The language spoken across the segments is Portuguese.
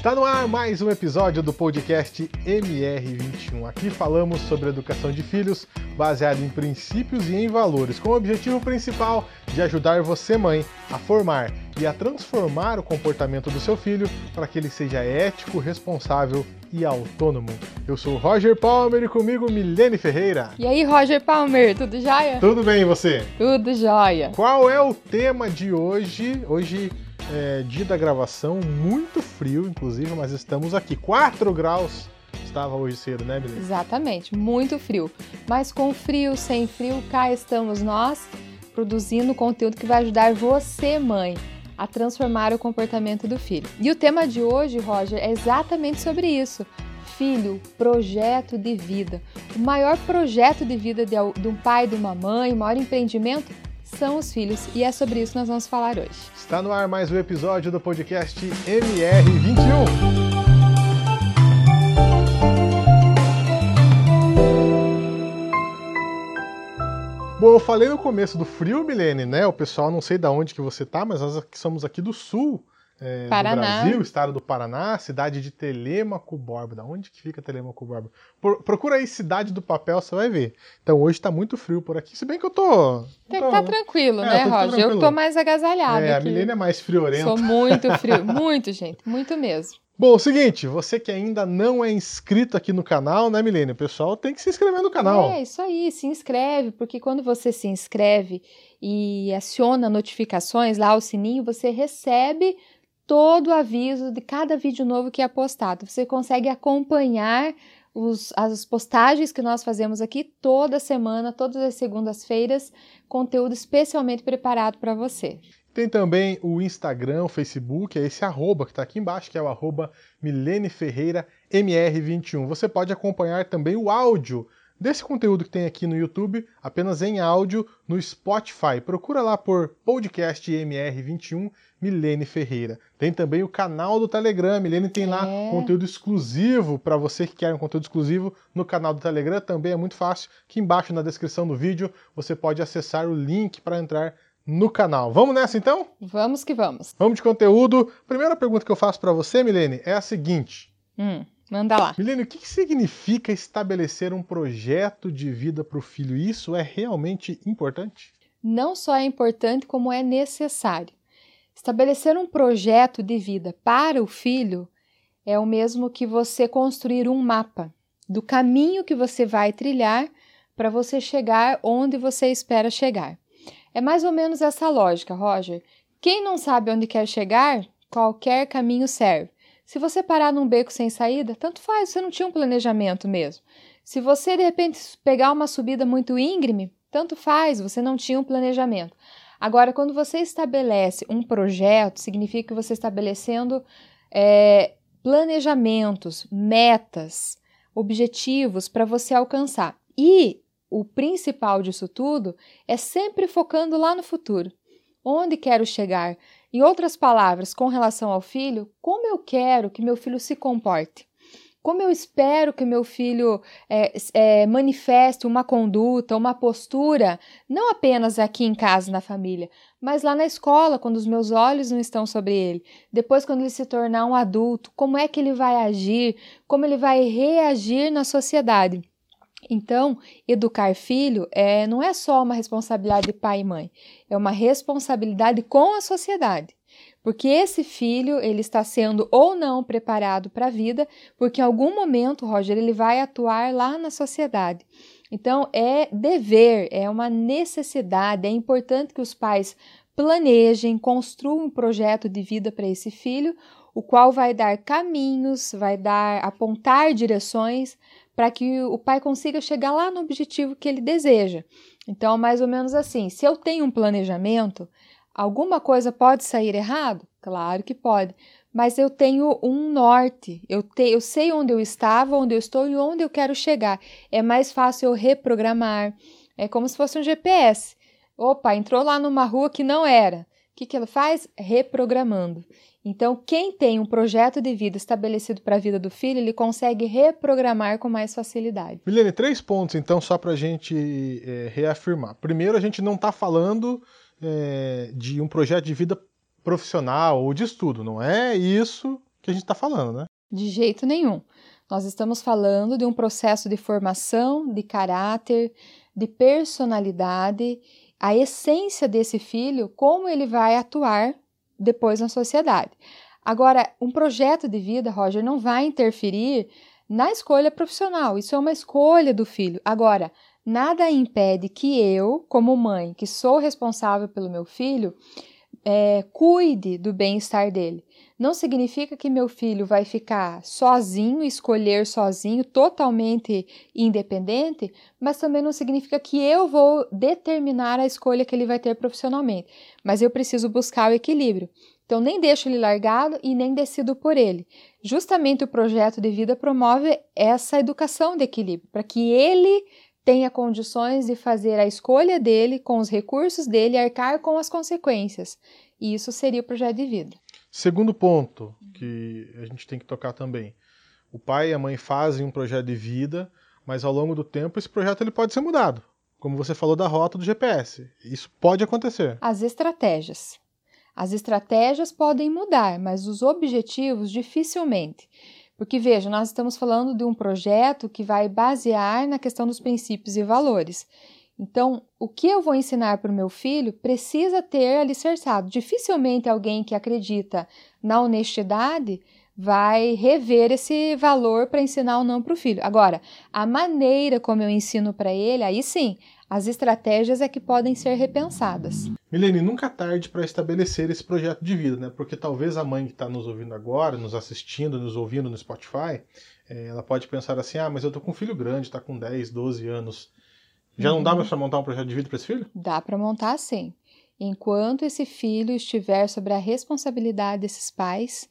Está no ar mais um episódio do podcast MR21. Aqui falamos sobre educação de filhos baseado em princípios e em valores, com o objetivo principal de ajudar você, mãe, a formar e a transformar o comportamento do seu filho para que ele seja ético, responsável e autônomo. Eu sou Roger Palmer e comigo Milene Ferreira. E aí, Roger Palmer, tudo jóia? Tudo bem e você? Tudo jóia. Qual é o tema de hoje? Hoje é dia da gravação, muito frio, inclusive, mas estamos aqui. 4 graus estava hoje cedo, né, Milene? Exatamente, muito frio. Mas com frio, sem frio, cá estamos nós produzindo conteúdo que vai ajudar você, mãe, a transformar o comportamento do filho. E o tema de hoje, Roger, é exatamente sobre isso. Filho, projeto de vida. O maior projeto de vida de um pai de uma mãe, o maior empreendimento são os filhos, e é sobre isso que nós vamos falar hoje. Está no ar mais um episódio do podcast MR21. Bom, eu falei no começo do frio, Milene, né? O pessoal não sei de onde que você tá, mas nós somos aqui do sul é, do Brasil, estado do Paraná, cidade de Telêmaco Borba. Da onde que fica Telêmaco Borba? procura aí cidade do papel, você vai ver. Então hoje tá muito frio por aqui, se bem que eu tô... Tem que tá tranquilo, é, né, Roger? Tranquilo. Eu tô mais agasalhada É, aqui. a Milene é mais friorenta. Sou muito frio, muito, gente, muito mesmo. Bom, é o seguinte, você que ainda não é inscrito aqui no canal, né, Milene? O pessoal tem que se inscrever no canal. É, isso aí, se inscreve, porque quando você se inscreve e aciona notificações lá, o sininho, você recebe todo o aviso de cada vídeo novo que é postado. Você consegue acompanhar os, as postagens que nós fazemos aqui toda semana, todas as segundas-feiras, conteúdo especialmente preparado para você. Tem também o Instagram, o Facebook, é esse arroba que está aqui embaixo, que é o arroba Milene Ferreira MR21. Você pode acompanhar também o áudio desse conteúdo que tem aqui no YouTube, apenas em áudio, no Spotify. Procura lá por podcast MR21 Milene Ferreira. Tem também o canal do Telegram. Milene tem é. lá conteúdo exclusivo para você que quer um conteúdo exclusivo no canal do Telegram. Também é muito fácil. Aqui embaixo na descrição do vídeo você pode acessar o link para entrar no canal. Vamos nessa então? Vamos que vamos. Vamos de conteúdo. Primeira pergunta que eu faço para você, Milene, é a seguinte. Hum, manda lá. Milene, o que significa estabelecer um projeto de vida para o filho? Isso é realmente importante? Não só é importante, como é necessário. Estabelecer um projeto de vida para o filho é o mesmo que você construir um mapa do caminho que você vai trilhar para você chegar onde você espera chegar. É mais ou menos essa lógica, Roger. Quem não sabe onde quer chegar, qualquer caminho serve. Se você parar num beco sem saída, tanto faz, você não tinha um planejamento mesmo. Se você de repente pegar uma subida muito íngreme, tanto faz, você não tinha um planejamento. Agora, quando você estabelece um projeto, significa que você está estabelecendo é, planejamentos, metas, objetivos para você alcançar. E o principal disso tudo é sempre focando lá no futuro. Onde quero chegar? Em outras palavras, com relação ao filho, como eu quero que meu filho se comporte? Como eu espero que meu filho é, é, manifeste uma conduta, uma postura, não apenas aqui em casa, na família, mas lá na escola, quando os meus olhos não estão sobre ele. Depois, quando ele se tornar um adulto, como é que ele vai agir, como ele vai reagir na sociedade. Então, educar filho é, não é só uma responsabilidade de pai e mãe, é uma responsabilidade com a sociedade. Porque esse filho, ele está sendo ou não preparado para a vida, porque em algum momento, Roger, ele vai atuar lá na sociedade. Então, é dever, é uma necessidade, é importante que os pais planejem, construam um projeto de vida para esse filho, o qual vai dar caminhos, vai dar apontar direções para que o pai consiga chegar lá no objetivo que ele deseja. Então, mais ou menos assim, se eu tenho um planejamento, alguma coisa pode sair errado? Claro que pode, mas eu tenho um norte, eu, te, eu sei onde eu estava, onde eu estou e onde eu quero chegar. É mais fácil eu reprogramar, é como se fosse um GPS. Opa, entrou lá numa rua que não era. O que, que ele faz? Reprogramando. Então, quem tem um projeto de vida estabelecido para a vida do filho, ele consegue reprogramar com mais facilidade. Milene, três pontos então, só para a gente é, reafirmar. Primeiro, a gente não está falando é, de um projeto de vida profissional ou de estudo, não é isso que a gente está falando, né? De jeito nenhum. Nós estamos falando de um processo de formação, de caráter, de personalidade, a essência desse filho, como ele vai atuar depois na sociedade. Agora, um projeto de vida, Roger, não vai interferir na escolha profissional. Isso é uma escolha do filho. Agora, nada impede que eu, como mãe, que sou responsável pelo meu filho, é, cuide do bem-estar dele. Não significa que meu filho vai ficar sozinho, escolher sozinho, totalmente independente, mas também não significa que eu vou determinar a escolha que ele vai ter profissionalmente. Mas eu preciso buscar o equilíbrio. Então, nem deixo ele largado e nem decido por ele. Justamente o projeto de vida promove essa educação de equilíbrio, para que ele tenha condições de fazer a escolha dele com os recursos dele e arcar com as consequências. E isso seria o projeto de vida. Segundo ponto que a gente tem que tocar também. O pai e a mãe fazem um projeto de vida, mas ao longo do tempo esse projeto ele pode ser mudado. Como você falou da rota do GPS. Isso pode acontecer. As estratégias. As estratégias podem mudar, mas os objetivos dificilmente. Porque veja, nós estamos falando de um projeto que vai basear na questão dos princípios e valores. Então, o que eu vou ensinar para o meu filho precisa ter alicerçado. Dificilmente alguém que acredita na honestidade vai rever esse valor para ensinar ou não para o filho. Agora, a maneira como eu ensino para ele, aí sim, as estratégias é que podem ser repensadas. Milene, nunca é tarde para estabelecer esse projeto de vida, né? Porque talvez a mãe que está nos ouvindo agora, nos assistindo, nos ouvindo no Spotify, é, ela pode pensar assim: ah, mas eu tô com um filho grande, está com 10, 12 anos. Já uhum. não dá mais para montar um projeto de vida para esse filho? Dá para montar sim. Enquanto esse filho estiver sobre a responsabilidade desses pais,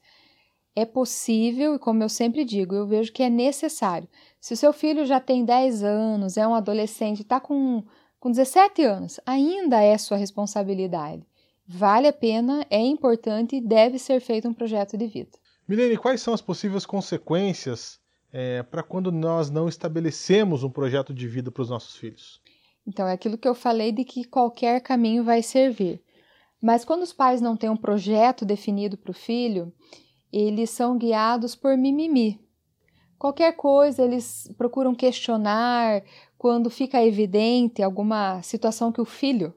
é possível, e como eu sempre digo, eu vejo que é necessário. Se o seu filho já tem 10 anos, é um adolescente, está com, com 17 anos, ainda é sua responsabilidade. Vale a pena, é importante e deve ser feito um projeto de vida. Milene, quais são as possíveis consequências é, para quando nós não estabelecemos um projeto de vida para os nossos filhos? Então, é aquilo que eu falei de que qualquer caminho vai servir. Mas quando os pais não têm um projeto definido para o filho, eles são guiados por mimimi. Qualquer coisa eles procuram questionar quando fica evidente alguma situação que o filho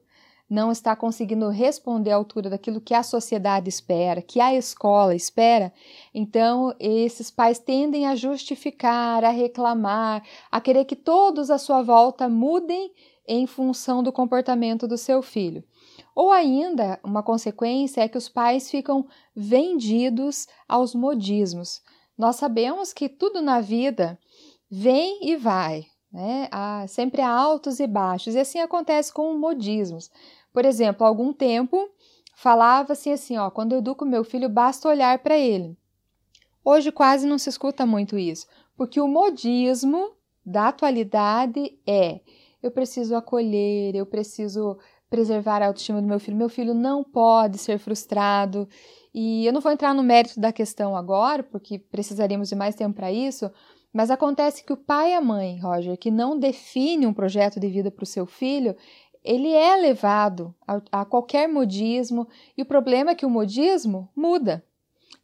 não está conseguindo responder à altura daquilo que a sociedade espera, que a escola espera, então esses pais tendem a justificar, a reclamar, a querer que todos à sua volta mudem em função do comportamento do seu filho. Ou ainda, uma consequência é que os pais ficam vendidos aos modismos. Nós sabemos que tudo na vida vem e vai, né? Há, sempre há altos e baixos, e assim acontece com modismos. Por exemplo, há algum tempo falava-se assim, ó, quando eu educo meu filho, basta olhar para ele. Hoje quase não se escuta muito isso, porque o modismo da atualidade é eu preciso acolher, eu preciso preservar a autoestima do meu filho. Meu filho não pode ser frustrado. E eu não vou entrar no mérito da questão agora, porque precisaríamos de mais tempo para isso, mas acontece que o pai e a mãe, Roger, que não define um projeto de vida para o seu filho, ele é levado a, a, qualquer modismo, e o problema é que o modismo muda,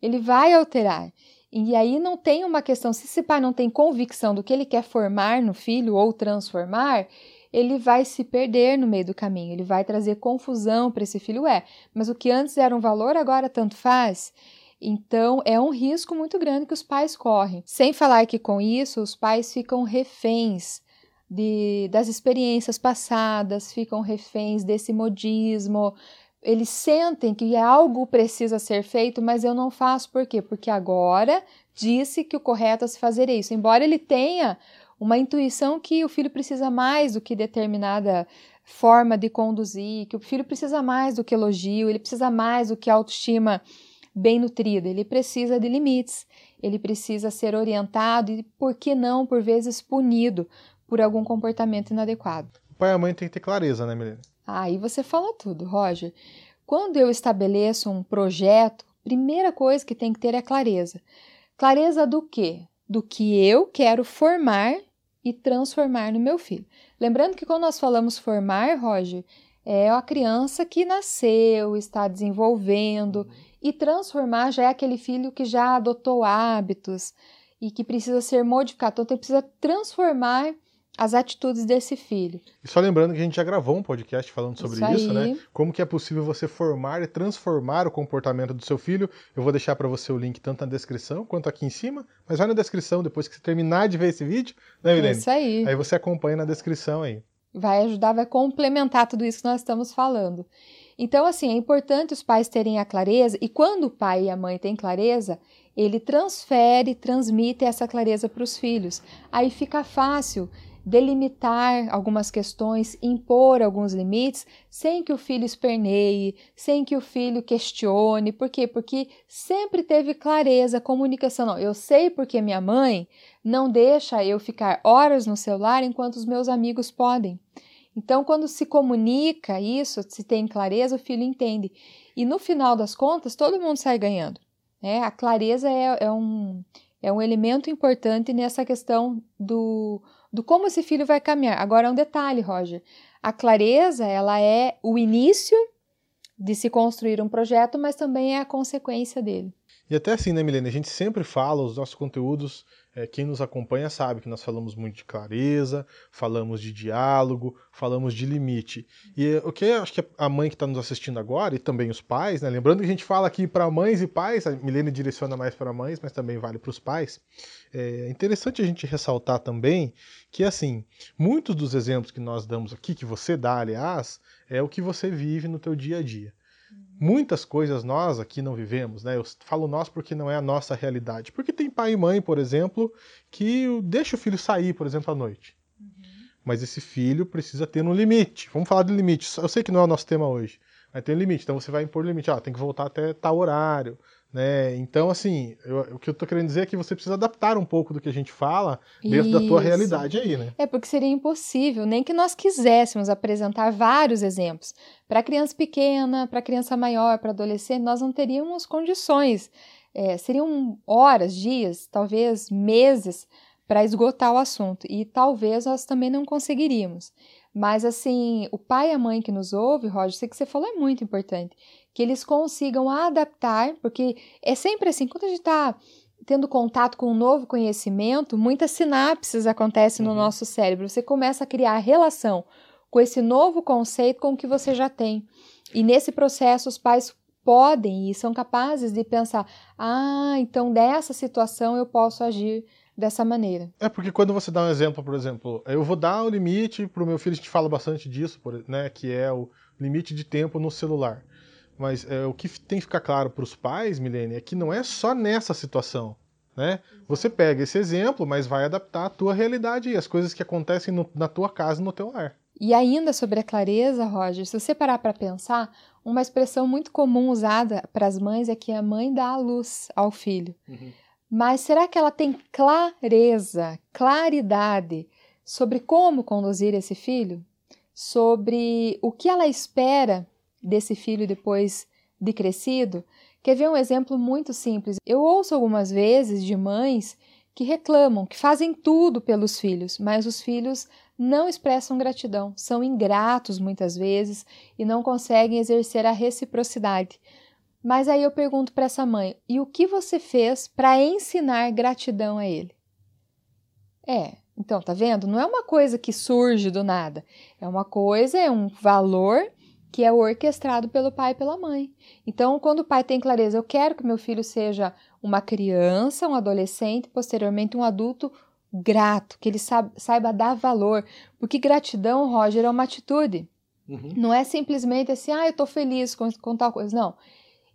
ele vai alterar. E aí não tem uma questão, se esse pai não tem convicção do que ele quer formar no filho ou transformar, ele vai se perder no meio do caminho, ele vai trazer confusão para esse filho. É, mas o que antes era um valor, agora tanto faz. Então, é um risco muito grande que os pais correm. Sem falar que com isso os pais ficam reféns de, das experiências passadas, ficam reféns desse modismo. Eles sentem que algo precisa ser feito, mas eu não faço. Por quê? Porque agora disse que o correto é se fazer isso. Embora ele tenha uma intuição que o filho precisa mais do que determinada forma de conduzir, que o filho precisa mais do que elogio, ele precisa mais do que autoestima bem nutrida, ele precisa de limites, ele precisa ser orientado e, por que não, por vezes punido por algum comportamento inadequado. O pai e a mãe têm que ter clareza, né, Melina? Aí você fala tudo, Roger. Quando eu estabeleço um projeto, primeira coisa que tem que ter é clareza. Clareza do quê? Do que eu quero formar e transformar no meu filho. Lembrando que quando nós falamos formar, Roger, é a criança que nasceu, está desenvolvendo, e transformar já é aquele filho que já adotou hábitos e que precisa ser modificado. Então, precisa transformar as atitudes desse filho. E só lembrando que a gente já gravou um podcast falando sobre isso, isso né? Como que é possível você formar e transformar o comportamento do seu filho. Eu vou deixar para você o link tanto na descrição quanto aqui em cima, mas vai na descrição depois que você terminar de ver esse vídeo, né, Milene? Isso aí. Aí você acompanha na descrição aí. Vai ajudar, vai complementar tudo isso que nós estamos falando. Então, assim, é importante os pais terem a clareza, e quando o pai e a mãe têm clareza, ele transfere, transmite essa clareza para os filhos. Aí fica fácil delimitar algumas questões, impor alguns limites, sem que o filho esperneie, sem que o filho questione. Por quê? Porque sempre teve clareza, comunicação. Não, eu sei porque minha mãe não deixa eu ficar horas no celular enquanto os meus amigos podem. Então, quando se comunica isso, se tem clareza, o filho entende. E no final das contas, todo mundo sai ganhando. Né? A clareza é, é um, é um elemento importante nessa questão do, do como esse filho vai caminhar. Agora, um detalhe, Roger. A clareza, ela é o início de se construir um projeto, mas também é a consequência dele. E até assim, né, Milene? A gente sempre fala, os nossos conteúdos, é, quem nos acompanha sabe que nós falamos muito de clareza, falamos de diálogo, falamos de limite. E o que acho que a mãe que está nos assistindo agora, e também os pais, né? Lembrando que a gente fala aqui para mães e pais, a Milene direciona mais para mães, mas também vale para os pais. É interessante a gente ressaltar também que, assim, muitos dos exemplos que nós damos aqui, que você dá, aliás, é o que você vive no teu dia a dia. Muitas coisas nós aqui não vivemos, né? Eu falo nós porque não é a nossa realidade. Porque tem pai e mãe, por exemplo, que deixa o filho sair, por exemplo, à noite. Uhum. Mas esse filho precisa ter um limite. Vamos falar de limite. Eu sei que não é o nosso tema hoje, mas tem um limite. Então você vai impor limite. Ah, tem que voltar até tal horário. Né? Então, assim, eu, o que eu estou querendo dizer é que você precisa adaptar um pouco do que a gente fala dentro Isso. da tua realidade aí, né? É porque seria impossível, nem que nós quiséssemos apresentar vários exemplos. Para criança pequena, para criança maior, para adolescente, nós não teríamos condições. É, seriam horas, dias, talvez meses para esgotar o assunto. E talvez nós também não conseguiríamos. Mas, assim, o pai e a mãe que nos ouve, Roger, sei que você falou é muito importante que eles consigam adaptar, porque é sempre assim, quando a gente está tendo contato com um novo conhecimento, muitas sinapses acontecem no uhum. nosso cérebro. Você começa a criar relação com esse novo conceito com o que você já tem. E nesse processo, os pais podem e são capazes de pensar: ah, então dessa situação eu posso agir dessa maneira. É porque quando você dá um exemplo, por exemplo, eu vou dar o limite para o meu filho, a gente fala bastante disso, né, que é o limite de tempo no celular. Mas é, o que tem que ficar claro para os pais, Milene, é que não é só nessa situação. Né? Você pega esse exemplo, mas vai adaptar à tua realidade e as coisas que acontecem no, na tua casa e no teu lar. E ainda sobre a clareza, Roger, se você parar para pensar, uma expressão muito comum usada para as mães é que a mãe dá a luz ao filho. Uhum. Mas será que ela tem clareza, claridade sobre como conduzir esse filho? Sobre o que ela espera desse filho depois de crescido, quer ver um exemplo muito simples. Eu ouço algumas vezes de mães que reclamam, que fazem tudo pelos filhos, mas os filhos não expressam gratidão, são ingratos muitas vezes e não conseguem exercer a reciprocidade. Mas aí eu pergunto para essa mãe: e o que você fez para ensinar gratidão a ele? É, então tá vendo? Não é uma coisa que surge do nada, é uma coisa, é um valor que é orquestrado pelo pai e pela mãe. Então, quando o pai tem clareza, eu quero que meu filho seja uma criança, um adolescente, posteriormente um adulto grato, que ele saiba dar valor. Porque gratidão, Roger, é uma atitude. Uhum. Não é simplesmente assim, ah, eu estou feliz com, com tal coisa. Não.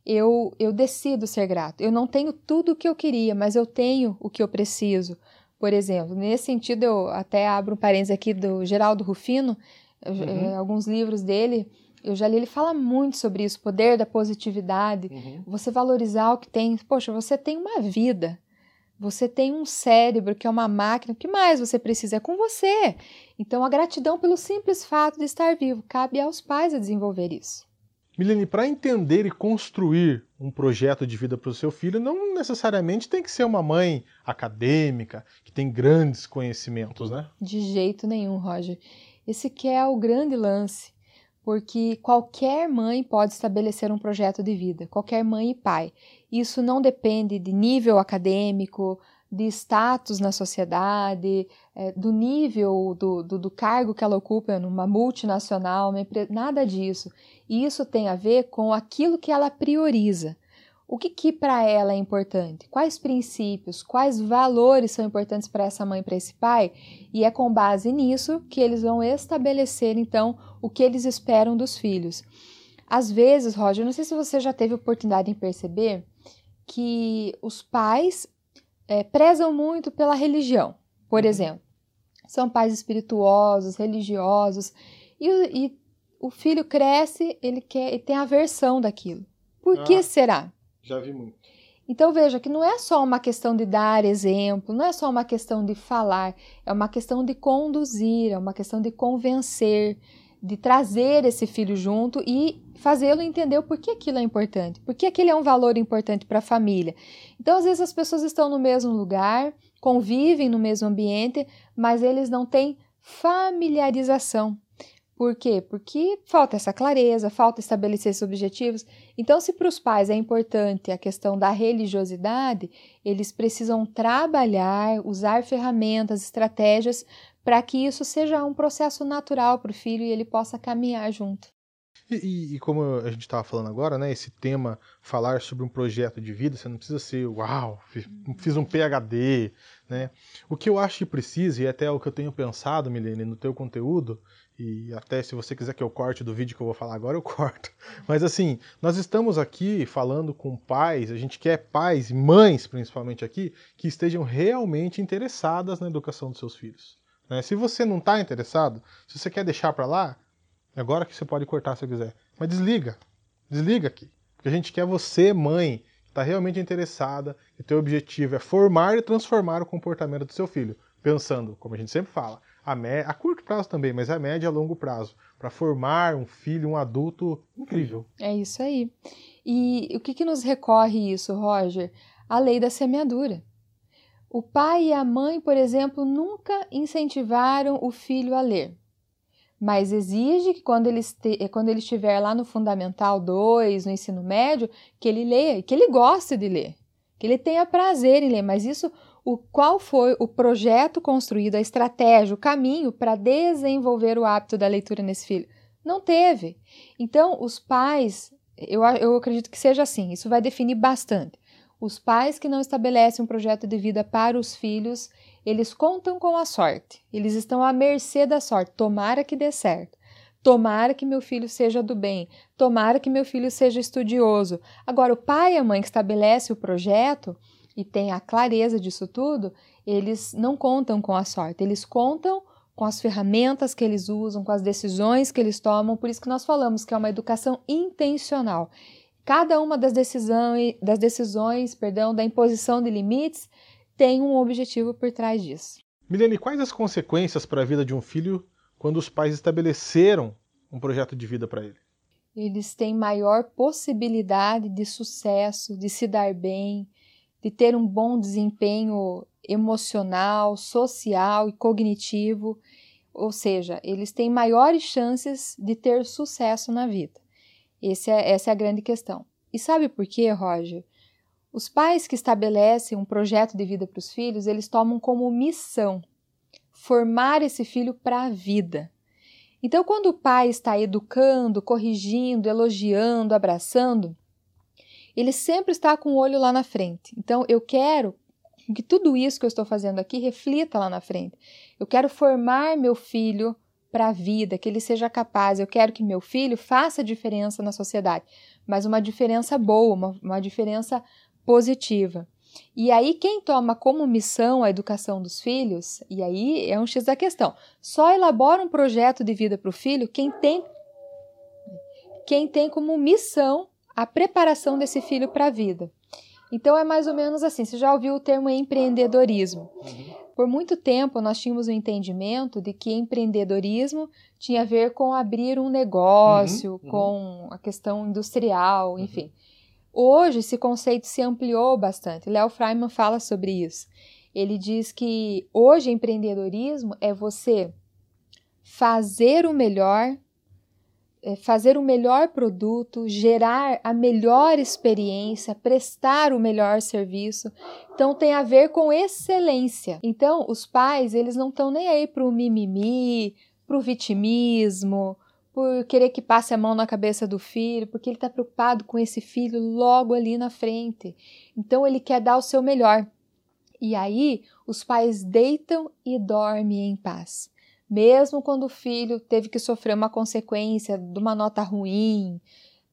Eu, eu decido ser grato. Eu não tenho tudo o que eu queria, mas eu tenho o que eu preciso. Por exemplo, nesse sentido, eu até abro um parênteses aqui do Geraldo Rufino, uhum. é, alguns livros dele eu já li, ele fala muito sobre isso, o poder da positividade, uhum. você valorizar o que tem. Poxa, você tem uma vida, você tem um cérebro que é uma máquina, o que mais você precisa? É com você. Então, a gratidão pelo simples fato de estar vivo, cabe aos pais a desenvolver isso. Milene, para entender e construir um projeto de vida para o seu filho, não necessariamente tem que ser uma mãe acadêmica, que tem grandes conhecimentos, né? De jeito nenhum, Roger. Esse que é o grande lance. Porque qualquer mãe pode estabelecer um projeto de vida, qualquer mãe e pai. Isso não depende de nível acadêmico, de status na sociedade, é, do nível do, do, do, cargo que ela ocupa numa multinacional, uma empresa, nada disso. Isso tem a ver com aquilo que ela prioriza. O que, que para ela é importante? Quais princípios, quais valores são importantes para essa mãe e para esse pai? E é com base nisso que eles vão estabelecer, então, o que eles esperam dos filhos. Às vezes, Roger, não sei se você já teve oportunidade de perceber que os pais é, prezam muito pela religião, por uhum. exemplo. São pais espirituosos, religiosos, e, e o filho cresce, ele quer e tem aversão daquilo. Por ah, que será? Já vi muito. Então veja que não é só uma questão de dar exemplo, não é só uma questão de falar, é uma questão de conduzir, é uma questão de convencer, de trazer esse filho junto e fazê-lo entender o porquê aquilo é importante, porque aquele é um valor importante para a família. Então, às vezes, as pessoas estão no mesmo lugar, convivem no mesmo ambiente, mas eles não têm familiarização. Por quê? Porque falta essa clareza, falta estabelecer esses objetivos. Então, se para os pais é importante a questão da religiosidade, eles precisam trabalhar, usar ferramentas, estratégias para que isso seja um processo natural para o filho e ele possa caminhar junto. E, e, como a gente estava falando agora, né, esse tema, falar sobre um projeto de vida, você não precisa ser, uau, fiz, fiz um PhD, né? O que eu acho que precisa, e até o que eu tenho pensado, Milene, no teu conteúdo, e até se você quiser que eu corte do vídeo que eu vou falar agora, eu corto. Mas assim, nós estamos aqui falando com pais, a gente quer pais, mães principalmente aqui, que estejam realmente interessadas na educação dos seus filhos. Né? Se você não está interessado, se você quer deixar para lá, é agora que você pode cortar se quiser. Mas desliga. Desliga aqui. Porque a gente quer você, mãe, que está realmente interessada, e teu objetivo é formar e transformar o comportamento do seu filho. Pensando, como a gente sempre fala, a, a curto prazo também, mas a média a longo prazo. Para formar um filho, um adulto incrível. É isso aí. E o que, que nos recorre isso, Roger? A lei da semeadura. O pai e a mãe, por exemplo, nunca incentivaram o filho a ler, mas exige que quando ele, este, quando ele estiver lá no Fundamental 2, no ensino médio, que ele leia, que ele goste de ler, que ele tenha prazer em ler, mas isso, o qual foi o projeto construído, a estratégia, o caminho para desenvolver o hábito da leitura nesse filho? Não teve. Então, os pais, eu, eu acredito que seja assim, isso vai definir bastante. Os pais que não estabelecem um projeto de vida para os filhos, eles contam com a sorte. Eles estão à mercê da sorte. Tomara que dê certo. Tomara que meu filho seja do bem. Tomara que meu filho seja estudioso. Agora, o pai e a mãe que estabelece o projeto e tem a clareza disso tudo, eles não contam com a sorte. Eles contam com as ferramentas que eles usam, com as decisões que eles tomam. Por isso que nós falamos que é uma educação intencional. Cada uma das decisões, das decisões, perdão, da imposição de limites tem um objetivo por trás disso. Milene, quais as consequências para a vida de um filho quando os pais estabeleceram um projeto de vida para ele? Eles têm maior possibilidade de sucesso, de se dar bem, de ter um bom desempenho emocional, social e cognitivo, ou seja, eles têm maiores chances de ter sucesso na vida. É, essa é a grande questão. E sabe por quê, Roger? Os pais que estabelecem um projeto de vida para os filhos, eles tomam como missão formar esse filho para a vida. Então, quando o pai está educando, corrigindo, elogiando, abraçando, ele sempre está com o olho lá na frente. Então, eu quero que tudo isso que eu estou fazendo aqui reflita lá na frente. Eu quero formar meu filho para a vida, que ele seja capaz. Eu quero que meu filho faça diferença na sociedade, mas uma diferença boa, uma, uma diferença positiva. E aí, quem toma como missão a educação dos filhos, e aí é um X da questão, só elabora um projeto de vida para o filho quem tem, quem tem como missão a preparação desse filho para a vida. Então é mais ou menos assim. Você já ouviu o termo empreendedorismo? Uhum. Por muito tempo, nós tínhamos o entendimento de que empreendedorismo tinha a ver com abrir um negócio, uhum, uhum. com a questão industrial, uhum. enfim. Hoje, esse conceito se ampliou bastante. Léo Freiman fala sobre isso. Ele diz que hoje empreendedorismo é você fazer o melhor fazer o melhor produto, gerar a melhor experiência, prestar o melhor serviço. Então tem a ver com excelência. Então os pais, eles não estão nem aí para o mimimi, para o vitimismo, por querer que passe a mão na cabeça do filho, porque ele está preocupado com esse filho logo ali na frente. Então ele quer dar o seu melhor. E aí os pais deitam e dormem em paz mesmo quando o filho teve que sofrer uma consequência de uma nota ruim,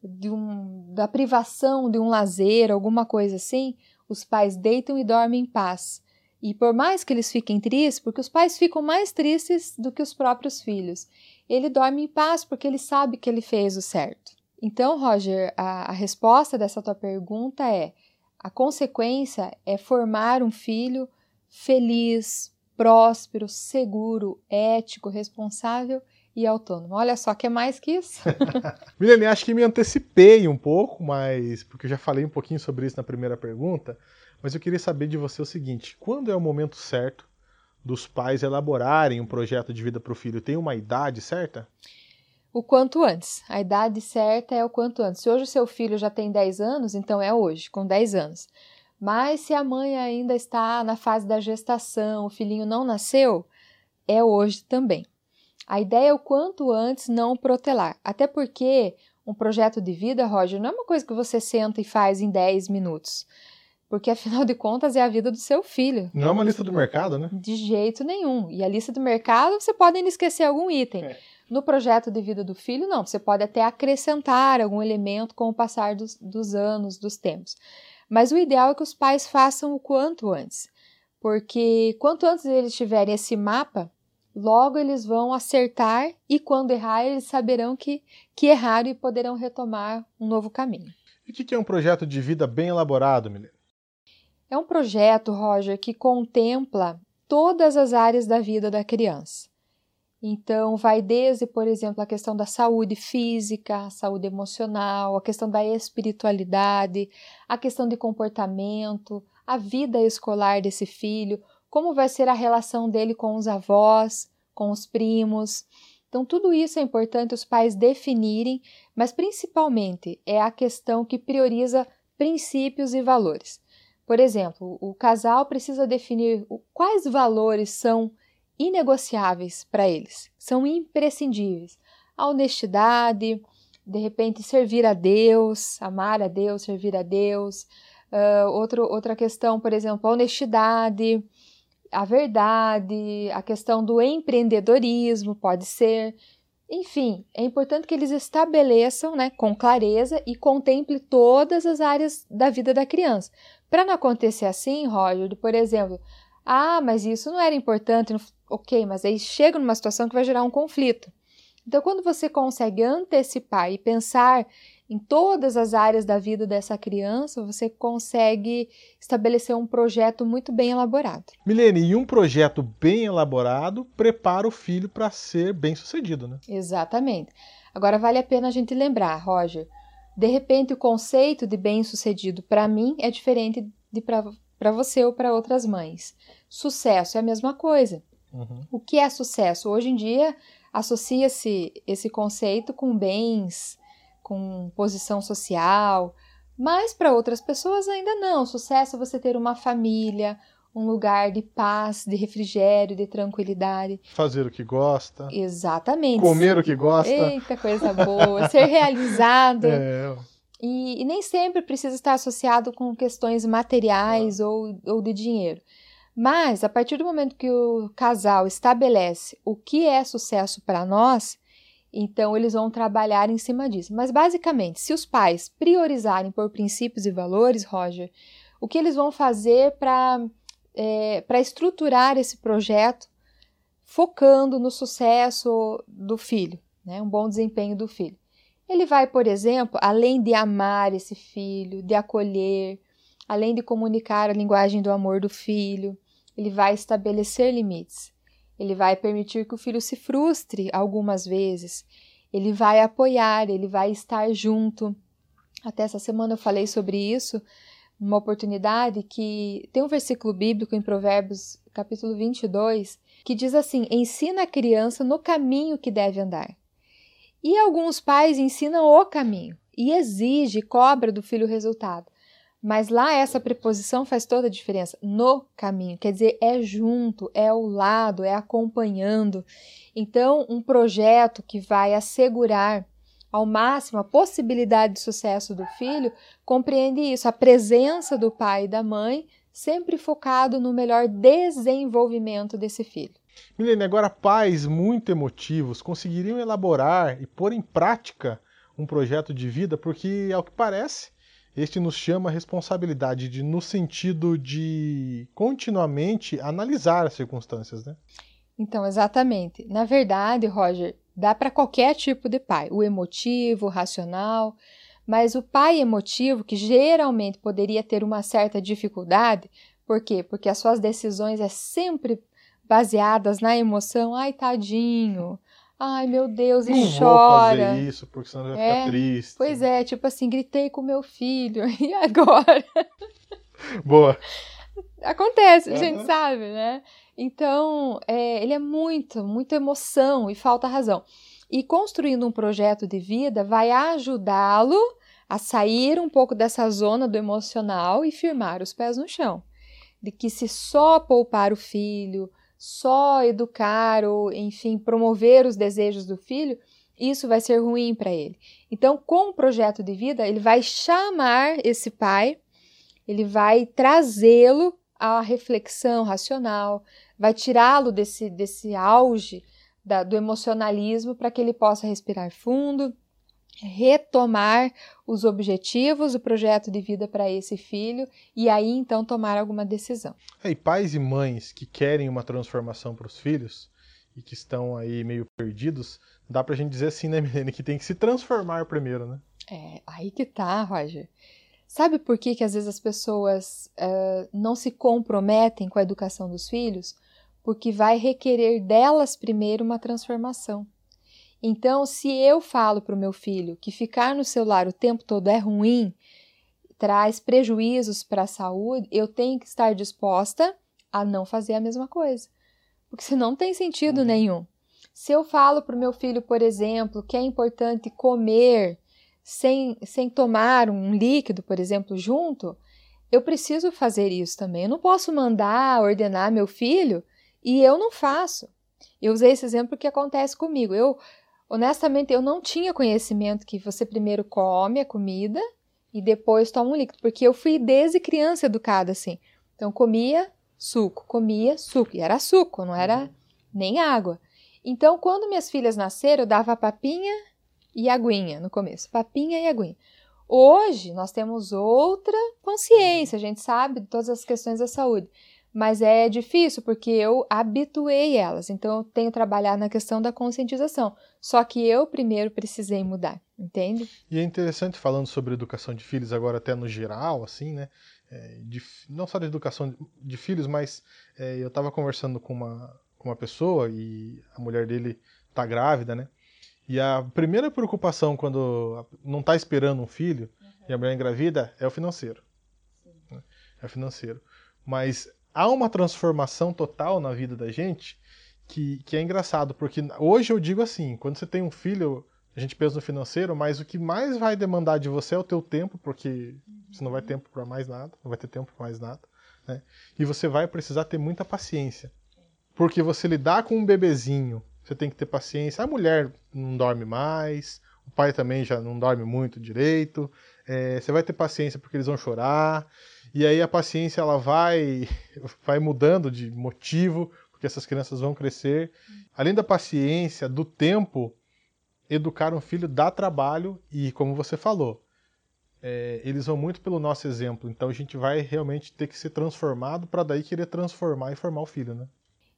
um, da privação de um lazer, alguma coisa assim, os pais deitam e dormem em paz. E por mais que eles fiquem tristes, porque os pais ficam mais tristes do que os próprios filhos, ele dorme em paz porque ele sabe que ele fez o certo. Então, Roger, a, a resposta dessa tua pergunta é: a consequência é formar um filho feliz, próspero, seguro, ético, responsável e autônomo. Olha só, que é mais que isso? Milene, acho que me antecipei um pouco, mas porque eu já falei um pouquinho sobre isso na primeira pergunta, mas eu queria saber de você o seguinte: quando é o momento certo dos pais elaborarem um projeto de vida para o filho? Tem uma idade certa? O quanto antes. A idade certa é o quanto antes. Se hoje o seu filho já tem 10 anos, então é hoje, com 10 anos. Mas se a mãe ainda está na fase da gestação, o filhinho não nasceu, é hoje também. A ideia é o quanto antes não protelar, até porque um projeto de vida, Roger, não é uma coisa que você senta e faz em 10 minutos. Porque afinal de contas é a vida do seu filho. Não é uma lista do mercado, né? De jeito nenhum. E a lista do mercado você pode ainda esquecer algum item. É. No projeto de vida do filho, não. Você pode até acrescentar algum elemento com o passar dos, dos anos, dos tempos. Mas o ideal é que os pais façam o quanto antes, porque quanto antes eles tiverem esse mapa, logo eles vão acertar e quando errar, eles saberão que, que erraram e poderão retomar um novo caminho. E o que é um projeto de vida bem elaborado, Milena? É um projeto, Roger, que contempla todas as áreas da vida da criança. Então, vai desde, por exemplo, a questão da saúde física, saúde emocional, a questão da espiritualidade, a questão de comportamento, a vida escolar desse filho, como vai ser a relação dele com os avós, com os primos. Então, tudo isso é importante os pais definirem, mas principalmente é a questão que prioriza princípios e valores. Por exemplo, o casal precisa definir quais valores são inegociáveis para eles, são imprescindíveis. A honestidade, de repente servir a Deus, amar a Deus, servir a Deus. Uh, outro, outra questão, por exemplo, a honestidade, a verdade, a questão do empreendedorismo, pode ser. Enfim, é importante que eles estabeleçam né, com clareza e contemple todas as áreas da vida da criança. Para não acontecer assim, Roger, por exemplo, ah, mas isso não era importante, ok, mas aí chega numa situação que vai gerar um conflito. Então, quando você consegue antecipar e pensar em todas as áreas da vida dessa criança, você consegue estabelecer um projeto muito bem elaborado. Milene, e um projeto bem elaborado prepara o filho para ser bem sucedido, né? Exatamente. Agora, vale a pena a gente lembrar, Roger, de repente o conceito de bem sucedido para mim é diferente de para você ou para outras mães. Sucesso é a mesma coisa. Uhum. O que é sucesso? Hoje em dia associa-se esse conceito com bens, com posição social, mas para outras pessoas ainda não. Sucesso é você ter uma família, um lugar de paz, de refrigério, de tranquilidade. Fazer o que gosta. Exatamente. Comer o que gosta. Eita, coisa boa. Ser realizado. É. E, e, nem sempre precisa estar associado com questões materiais ou, ou de dinheiro. Mas, a partir do momento que o casal estabelece o que é sucesso para nós, então eles vão trabalhar em cima disso. Mas, basicamente, se os pais priorizarem por princípios e valores, Roger, o que eles vão fazer para é, estruturar esse projeto focando no sucesso do filho, né? um bom desempenho do filho? Ele vai, por exemplo, além de amar esse filho, de acolher, além de comunicar a linguagem do amor do filho, ele vai estabelecer limites. Ele vai permitir que o filho se frustre algumas vezes. Ele vai apoiar, ele vai estar junto. Até essa semana eu falei sobre isso, uma oportunidade que tem um versículo bíblico em Provérbios, capítulo 22, que diz assim: Ensina a criança no caminho que deve andar. E alguns pais ensinam o caminho e exige, cobra do filho o resultado. Mas lá essa preposição faz toda a diferença. No caminho, quer dizer, é junto, é ao lado, é acompanhando. Então, um projeto que vai assegurar ao máximo a possibilidade de sucesso do filho compreende isso, a presença do pai e da mãe, sempre focado no melhor desenvolvimento desse filho. Milene, agora pais muito emotivos conseguiriam elaborar e pôr em prática um projeto de vida, porque, ao que parece, este nos chama a responsabilidade de, no sentido de continuamente analisar as circunstâncias, né? Então, exatamente. Na verdade, Roger, dá para qualquer tipo de pai, o emotivo, o racional, mas o pai emotivo, que geralmente poderia ter uma certa dificuldade, por quê? Porque as suas decisões é sempre baseadas na emoção, ai tadinho, Ai, meu Deus, e não chora. Vou fazer isso, porque senão vai é, ficar triste. Pois é, tipo assim, gritei com meu filho, e agora? Boa. Acontece, a gente sabe, né? Então, é, ele é muito, muita emoção e falta razão. E construindo um projeto de vida vai ajudá-lo a sair um pouco dessa zona do emocional e firmar os pés no chão. De que se só poupar o filho, só educar ou, enfim, promover os desejos do filho, isso vai ser ruim para ele. Então, com o projeto de vida, ele vai chamar esse pai, ele vai trazê-lo à reflexão racional, vai tirá-lo desse, desse auge da, do emocionalismo para que ele possa respirar fundo, retomar os objetivos do projeto de vida para esse filho e aí então tomar alguma decisão. É, e pais e mães que querem uma transformação para os filhos e que estão aí meio perdidos, dá para a gente dizer assim, né, Milene, que tem que se transformar primeiro, né? É, aí que tá, Roger. Sabe por que, que às vezes as pessoas uh, não se comprometem com a educação dos filhos? Porque vai requerer delas primeiro uma transformação. Então, se eu falo para o meu filho que ficar no celular o tempo todo é ruim, traz prejuízos para a saúde, eu tenho que estar disposta a não fazer a mesma coisa. Porque senão não tem sentido uhum. nenhum. Se eu falo para o meu filho, por exemplo, que é importante comer sem, sem tomar um líquido, por exemplo, junto, eu preciso fazer isso também. Eu não posso mandar, ordenar meu filho e eu não faço. Eu usei esse exemplo porque acontece comigo. Eu Honestamente, eu não tinha conhecimento que você primeiro come a comida e depois toma um líquido, porque eu fui desde criança educada assim. Então, comia suco, comia suco, e era suco, não era uhum. nem água. Então, quando minhas filhas nasceram, eu dava papinha e aguinha no começo, papinha e aguinha. Hoje, nós temos outra consciência, a gente sabe de todas as questões da saúde mas é difícil porque eu habituei elas, então eu tenho trabalhado na questão da conscientização. Só que eu primeiro precisei mudar, entende? E é interessante falando sobre educação de filhos agora até no geral, assim, né? É, de, não só da educação de filhos, mas é, eu estava conversando com uma, com uma pessoa e a mulher dele está grávida, né? E a primeira preocupação quando não está esperando um filho uhum. e a mulher engravida é o financeiro. Né? É o financeiro. Mas há uma transformação total na vida da gente que, que é engraçado, porque hoje eu digo assim, quando você tem um filho, a gente pensa no financeiro, mas o que mais vai demandar de você é o teu tempo, porque você não vai ter tempo para mais nada, não vai ter tempo para mais nada, né? E você vai precisar ter muita paciência. Porque você lidar com um bebezinho, você tem que ter paciência. A mulher não dorme mais, o pai também já não dorme muito direito. É, você vai ter paciência porque eles vão chorar. E aí a paciência ela vai, vai mudando de motivo, porque essas crianças vão crescer. Além da paciência, do tempo, educar um filho dá trabalho e, como você falou, é, eles vão muito pelo nosso exemplo. Então a gente vai realmente ter que ser transformado para daí querer transformar e formar o filho, né?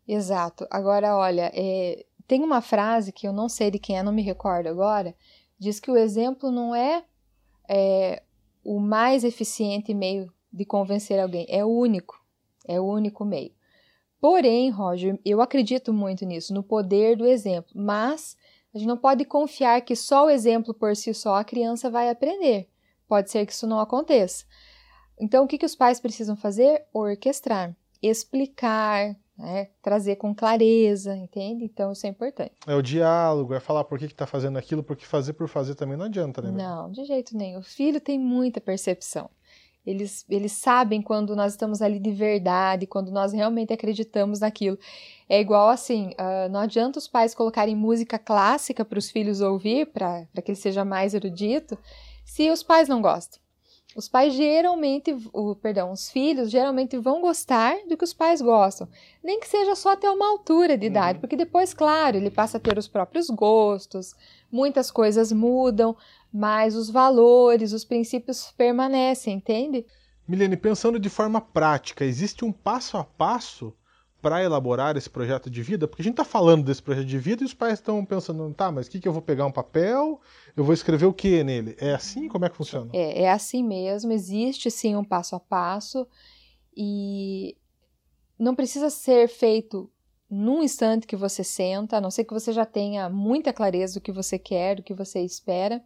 Exato. Agora, olha, é, tem uma frase que eu não sei de quem é, não me recordo agora, diz que o exemplo não é, é o mais eficiente meio de convencer alguém. É o único. É o único meio. Porém, Roger, eu acredito muito nisso, no poder do exemplo. Mas a gente não pode confiar que só o exemplo por si só a criança vai aprender. Pode ser que isso não aconteça. Então, o que, que os pais precisam fazer? Orquestrar, explicar, né? trazer com clareza, entende? Então isso é importante. É o diálogo, é falar por que está fazendo aquilo, porque fazer por fazer também não adianta, né? Não, de jeito nenhum. O filho tem muita percepção. Eles, eles sabem quando nós estamos ali de verdade, quando nós realmente acreditamos naquilo. É igual assim: uh, não adianta os pais colocarem música clássica para os filhos ouvir, para que ele seja mais erudito, se os pais não gostam. Os pais geralmente, o, perdão, os filhos geralmente vão gostar do que os pais gostam, nem que seja só até uma altura de idade, uhum. porque depois, claro, ele passa a ter os próprios gostos, muitas coisas mudam, mas os valores, os princípios permanecem, entende? Milene, pensando de forma prática, existe um passo a passo para elaborar esse projeto de vida? Porque a gente está falando desse projeto de vida e os pais estão pensando, tá, mas o que, que eu vou pegar um papel? Eu vou escrever o que nele? É assim? Como é que funciona? É, é assim mesmo, existe sim um passo a passo e não precisa ser feito num instante que você senta, a não ser que você já tenha muita clareza do que você quer, do que você espera.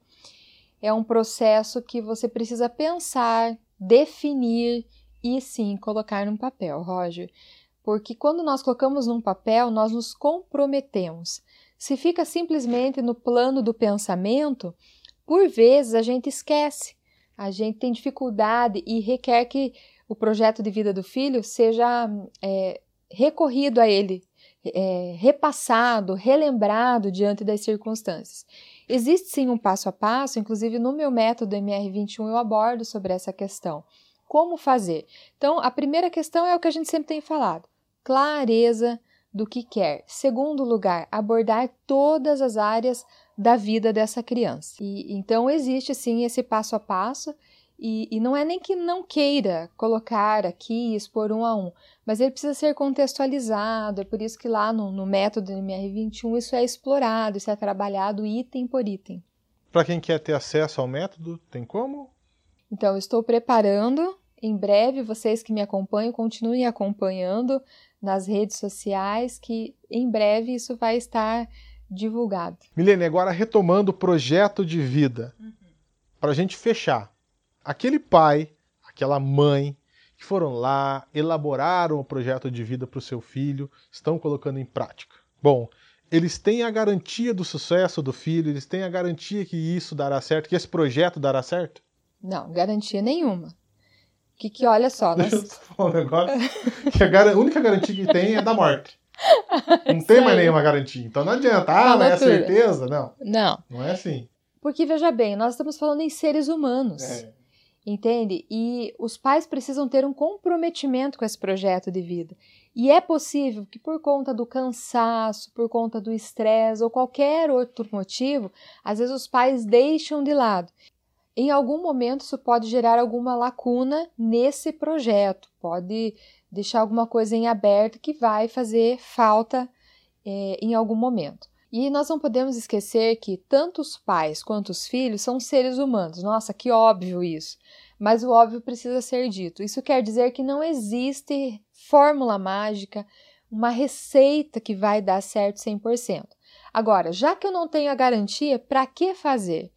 É um processo que você precisa pensar, definir e sim colocar num papel, Roger porque quando nós colocamos num papel, nós nos comprometemos. Se fica simplesmente no plano do pensamento, por vezes a gente esquece, a gente tem dificuldade e requer que o projeto de vida do filho seja é, recorrido a ele, é, repassado, relembrado diante das circunstâncias. Existe sim um passo a passo, inclusive no meu método MR21 eu abordo sobre essa questão. Como fazer? Então, a primeira questão é o que a gente sempre tem falado clareza do que quer. Segundo lugar, abordar todas as áreas da vida dessa criança. E então existe sim esse passo a passo. E, e, não é nem que não queira colocar aqui e expor um a um, mas ele precisa ser contextualizado. É por isso que lá no, no método MR21 isso é explorado, isso é trabalhado item por item. Para quem quer ter acesso ao método, tem como? Então, estou preparando. Em breve, vocês que me acompanham, continuem acompanhando nas redes sociais, que em breve isso vai estar divulgado. Milene, agora retomando o projeto de vida, uhum. para a gente fechar. Aquele pai, aquela mãe que foram lá, elaboraram o projeto de vida para o seu filho, estão colocando em prática. Bom, eles têm a garantia do sucesso do filho, eles têm a garantia que isso dará certo, que esse projeto dará certo? Não, garantia nenhuma. Que, que olha só, nós... Eu um negócio. que a, única garantia que tem é da morte. Não tem mais nenhuma garantia. Então não adianta. Ah, mas é certeza? Não. Não. Não é assim. Porque, veja bem, nós estamos falando em seres humanos. É. Entende? E os pais precisam ter um comprometimento com esse projeto de vida. E é possível que, por conta do cansaço, por conta do estresse ou qualquer outro motivo, às vezes os pais deixam de lado. Em algum momento, isso pode gerar alguma lacuna nesse projeto, pode deixar alguma coisa em aberto que vai fazer falta é, em algum momento. E nós não podemos esquecer que tanto os pais quanto os filhos são seres humanos. Nossa, que óbvio isso! Mas o óbvio precisa ser dito. Isso quer dizer que não existe fórmula mágica, uma receita que vai dar certo 100%. Agora, já que eu não tenho a garantia, para que fazer?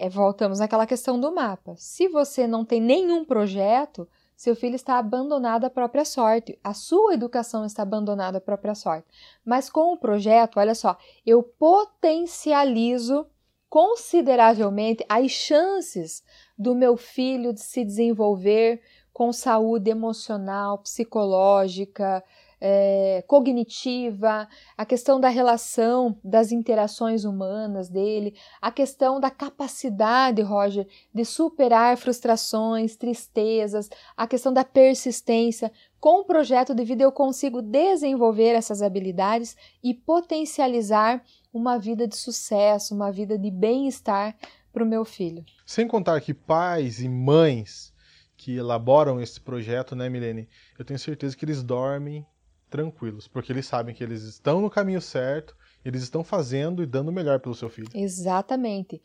É, voltamos naquela questão do mapa. Se você não tem nenhum projeto, seu filho está abandonado à própria sorte, a sua educação está abandonada à própria sorte. Mas com o projeto, olha só, eu potencializo consideravelmente as chances do meu filho de se desenvolver com saúde emocional, psicológica, é, cognitiva, a questão da relação das interações humanas dele, a questão da capacidade, Roger, de superar frustrações, tristezas, a questão da persistência. Com o projeto de vida eu consigo desenvolver essas habilidades e potencializar uma vida de sucesso, uma vida de bem-estar para o meu filho. Sem contar que pais e mães que elaboram esse projeto, né, Milene? Eu tenho certeza que eles dormem tranquilos, porque eles sabem que eles estão no caminho certo, eles estão fazendo e dando o melhor pelo seu filho. Exatamente.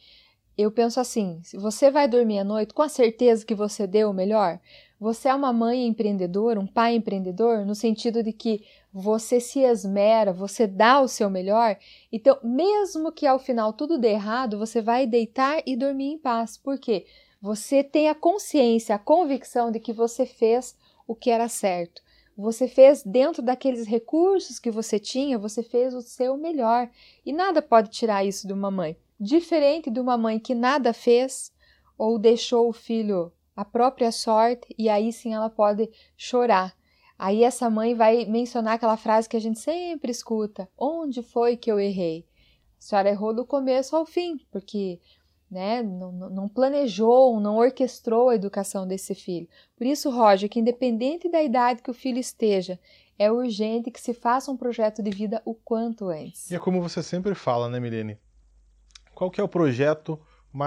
Eu penso assim: se você vai dormir à noite com a certeza que você deu o melhor, você é uma mãe empreendedora, um pai empreendedor, no sentido de que você se esmera, você dá o seu melhor, então, mesmo que ao final tudo dê errado, você vai deitar e dormir em paz. Por quê? Você tem a consciência, a convicção de que você fez o que era certo Você fez dentro daqueles recursos que você tinha, você fez o seu melhor. E nada pode tirar isso de uma mãe. Diferente de uma mãe que nada fez ou deixou o filho à própria sorte, e aí sim ela pode chorar. Aí essa mãe vai mencionar aquela frase que a gente sempre escuta: Onde foi que eu errei? A senhora errou do começo ao fim, porque né, não, não planejou, não orquestrou a educação desse filho. Por isso, Roger, que independente da idade que o filho esteja, é urgente que se faça um projeto de vida o quanto antes. E é como você sempre fala, né, Milene? Qual que é o projeto,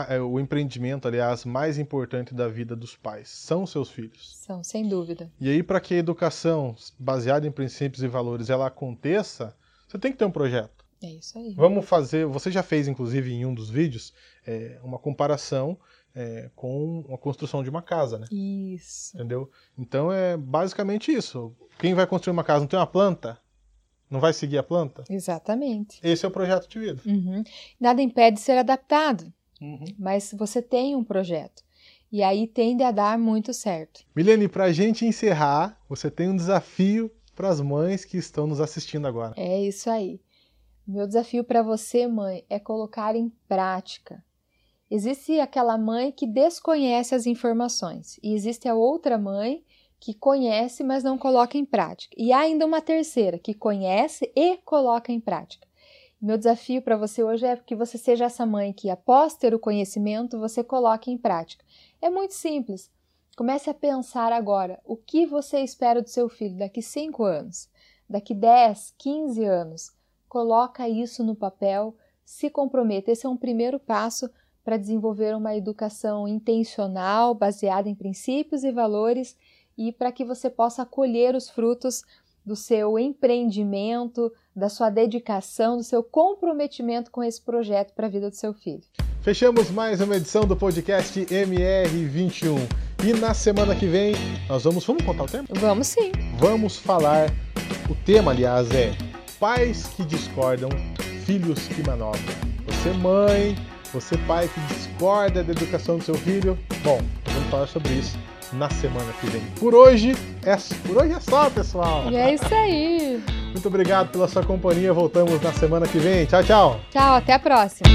é, o empreendimento, aliás, mais importante da vida dos pais? São seus filhos. São, sem dúvida. E aí, para que a educação baseada em princípios e valores ela aconteça, você tem que ter um projeto. É isso aí. Vamos fazer. Você já fez, inclusive, em um dos vídeos, é, uma comparação é, com a construção de uma casa, né? Isso. Entendeu? Então é basicamente isso. Quem vai construir uma casa não tem uma planta? Não vai seguir a planta? Exatamente. Esse é o projeto de vida. Uhum. Nada impede de ser adaptado, Uhum. mas você tem um projeto. E aí tende a dar muito certo. Milene, para a gente encerrar, você tem um desafio para as mães que estão nos assistindo agora. É isso aí. Meu desafio para você, mãe, é colocar em prática. Existe aquela mãe que desconhece as informações e existe a outra mãe que conhece, mas não coloca em prática. E há ainda uma terceira que conhece e coloca em prática. Meu desafio para você hoje é que você seja essa mãe que, após ter o conhecimento, você coloque em prática. É muito simples. Comece a pensar agora o que você espera do seu filho daqui 5 anos, daqui 10, 15 anos coloca isso no papel, se comprometa. Esse é um primeiro passo para desenvolver uma educação intencional, baseada em princípios e valores e para que você possa colher os frutos do seu empreendimento, da sua dedicação, do seu comprometimento com esse projeto para a vida do seu filho. Fechamos mais uma edição do podcast MR21. E na semana que vem nós vamos. Vamos contar o tema? Vamos sim. Vamos falar. O tema, aliás, é Pais que discordam, filhos que manobram. Você, mãe, você, pai que discorda da educação do seu filho. Bom, vamos falar sobre isso na semana que vem. Por hoje é, por hoje é só, pessoal. E é isso aí. Muito obrigado pela sua companhia. Voltamos na semana que vem. Tchau, tchau. Tchau, até a próxima.